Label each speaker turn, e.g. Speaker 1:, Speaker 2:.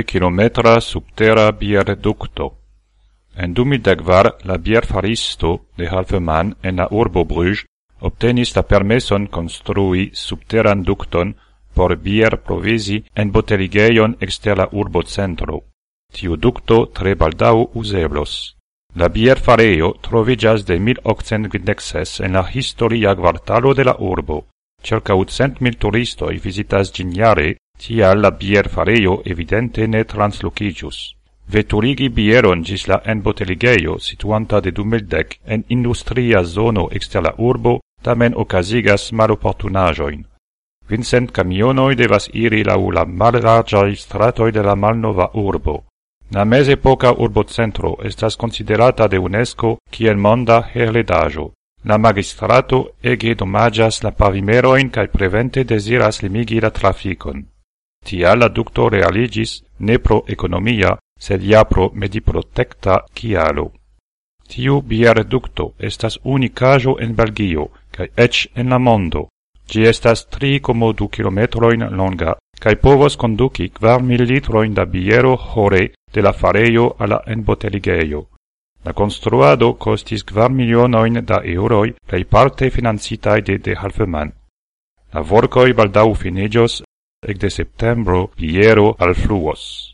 Speaker 1: kilometra subtera bierdukto. En 2010 la bierfaristo de Halfeman en la urbo Bruges obtenis la permeson construi subterran ducton por bier provisi en boteligeion exter la urbo centro. Tiu ducto tre baldau useblos. La bier fareo trovigas de 1856 en la historia quartalo de la urbo. Circa 100.000 turistoj vizitas visitas jare tia la bierfarejo evidente ne translocigius. Veturigi bieron gis la enboteligeio situanta de Dumeldec en industria zono exter la urbo tamen ocasigas maloportunajoin. Vincent camionoi devas iri lau la mallargiai stratoi de la malnova urbo. La mesepoca urbocentro estas considerata de UNESCO kiel monda heredaĵo. La magistrato ege domagias la pavimeroin cae prevente desiras limigi la trafikon. Tia la ducto realigis ne pro economia, sed ja pro mediprotecta kialo. Tiu bierducto estas unicajo en Belgio, cae ec en la mondo. Gi estas tri como du kilometroin longa, cae povos conduci 4.000 litroin da biero hore de la fareio alla enboteligeio. La construado costis 4 milionoin da euroi, plei parte financitai de de Halfeman. La vorcoi baldau finigios, de septembro biero al fluos.